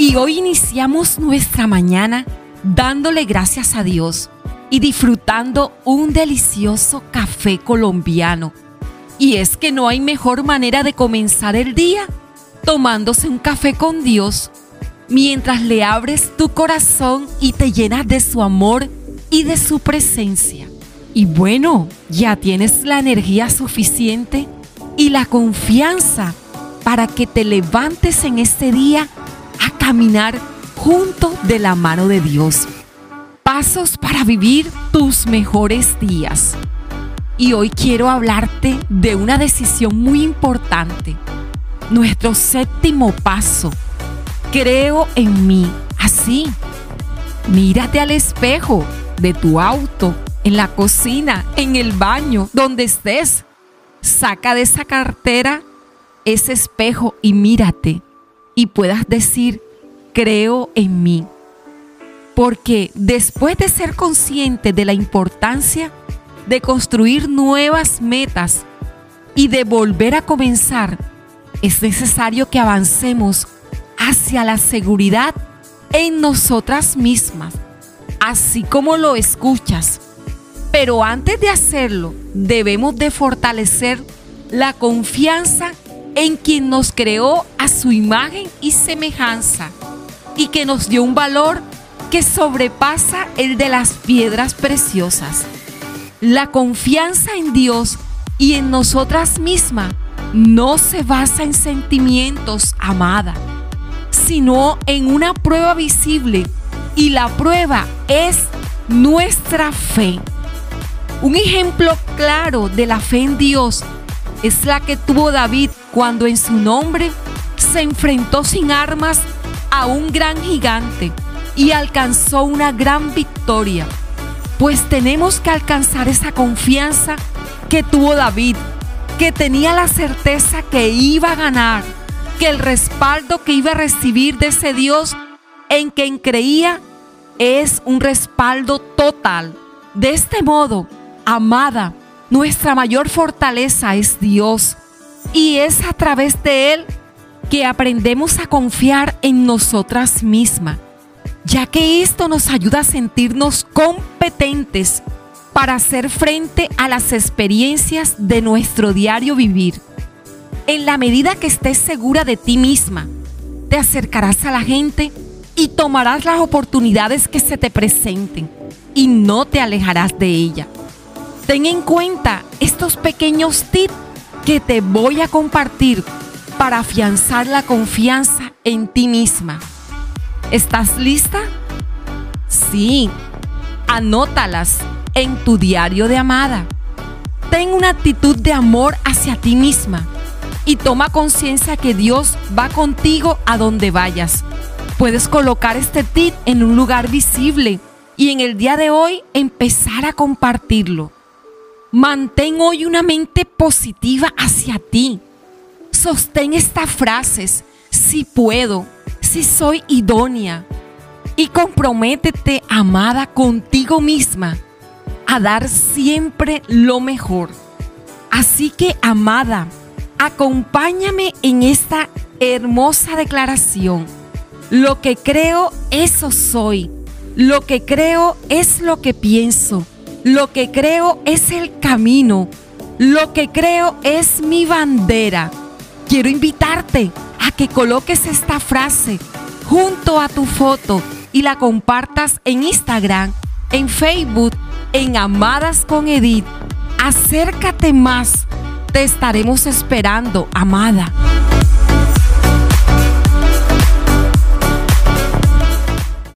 Y hoy iniciamos nuestra mañana dándole gracias a Dios y disfrutando un delicioso café colombiano. Y es que no hay mejor manera de comenzar el día tomándose un café con Dios mientras le abres tu corazón y te llenas de su amor y de su presencia. Y bueno, ya tienes la energía suficiente y la confianza para que te levantes en este día caminar junto de la mano de Dios. Pasos para vivir tus mejores días. Y hoy quiero hablarte de una decisión muy importante. Nuestro séptimo paso. Creo en mí. Así. Mírate al espejo de tu auto, en la cocina, en el baño, donde estés. Saca de esa cartera ese espejo y mírate y puedas decir, creo en mí. Porque después de ser consciente de la importancia de construir nuevas metas y de volver a comenzar, es necesario que avancemos hacia la seguridad en nosotras mismas, así como lo escuchas. Pero antes de hacerlo, debemos de fortalecer la confianza en quien nos creó a su imagen y semejanza y que nos dio un valor que sobrepasa el de las piedras preciosas. La confianza en Dios y en nosotras mismas no se basa en sentimientos, amada, sino en una prueba visible y la prueba es nuestra fe. Un ejemplo claro de la fe en Dios es la que tuvo David cuando en su nombre se enfrentó sin armas a un gran gigante y alcanzó una gran victoria. Pues tenemos que alcanzar esa confianza que tuvo David, que tenía la certeza que iba a ganar, que el respaldo que iba a recibir de ese Dios en quien creía es un respaldo total. De este modo, amada, nuestra mayor fortaleza es Dios y es a través de Él que aprendemos a confiar en nosotras mismas, ya que esto nos ayuda a sentirnos competentes para hacer frente a las experiencias de nuestro diario vivir. En la medida que estés segura de ti misma, te acercarás a la gente y tomarás las oportunidades que se te presenten y no te alejarás de ella. Ten en cuenta estos pequeños tips que te voy a compartir para afianzar la confianza en ti misma. ¿Estás lista? Sí, anótalas en tu diario de amada. Ten una actitud de amor hacia ti misma y toma conciencia que Dios va contigo a donde vayas. Puedes colocar este tip en un lugar visible y en el día de hoy empezar a compartirlo. Mantén hoy una mente positiva hacia ti. Sostén estas frases, si puedo, si soy idónea. Y comprométete, amada, contigo misma, a dar siempre lo mejor. Así que, amada, acompáñame en esta hermosa declaración. Lo que creo, eso soy. Lo que creo es lo que pienso. Lo que creo es el camino. Lo que creo es mi bandera. Quiero invitarte a que coloques esta frase junto a tu foto y la compartas en Instagram, en Facebook, en Amadas con Edith. Acércate más. Te estaremos esperando, amada.